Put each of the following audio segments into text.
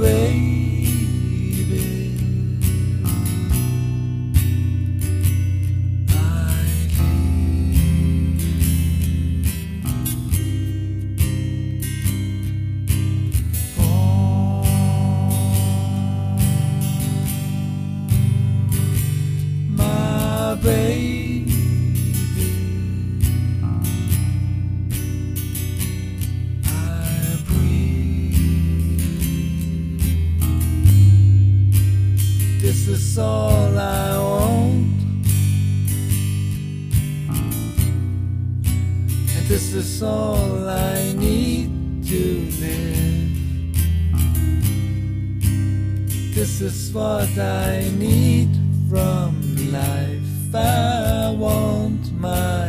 baby. all I want. And this is all I need to live. This is what I need from life. I want my.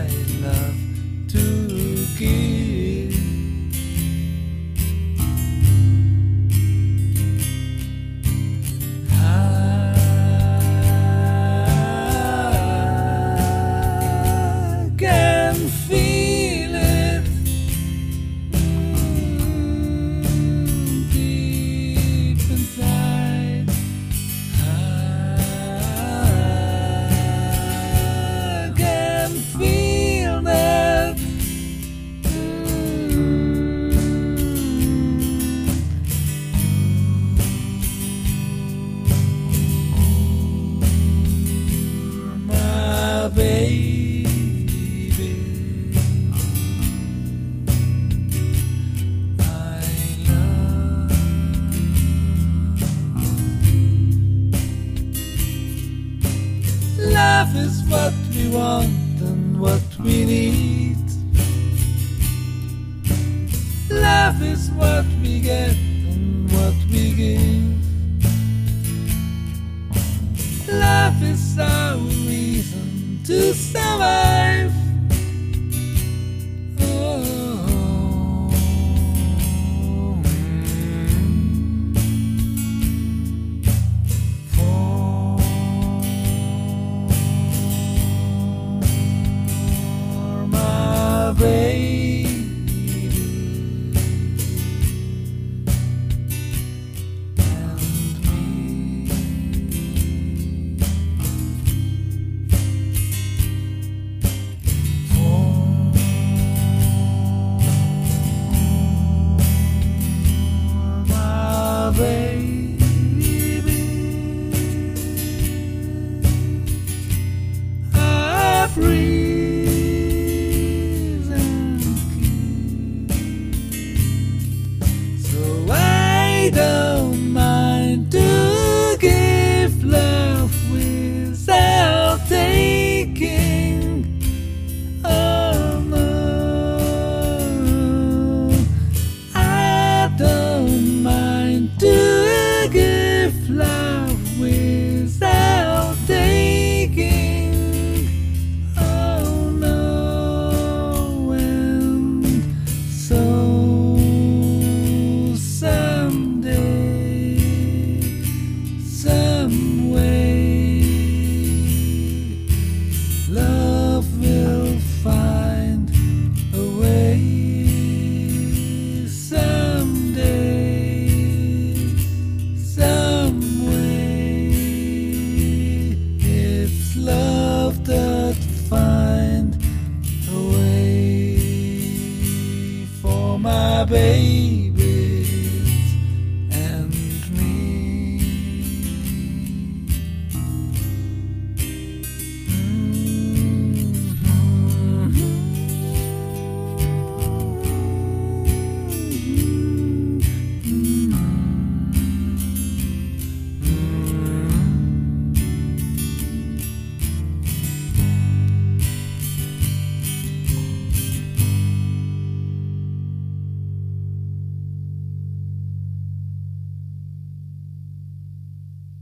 Love is what we want and what we need. Love is what we get. away. my baby.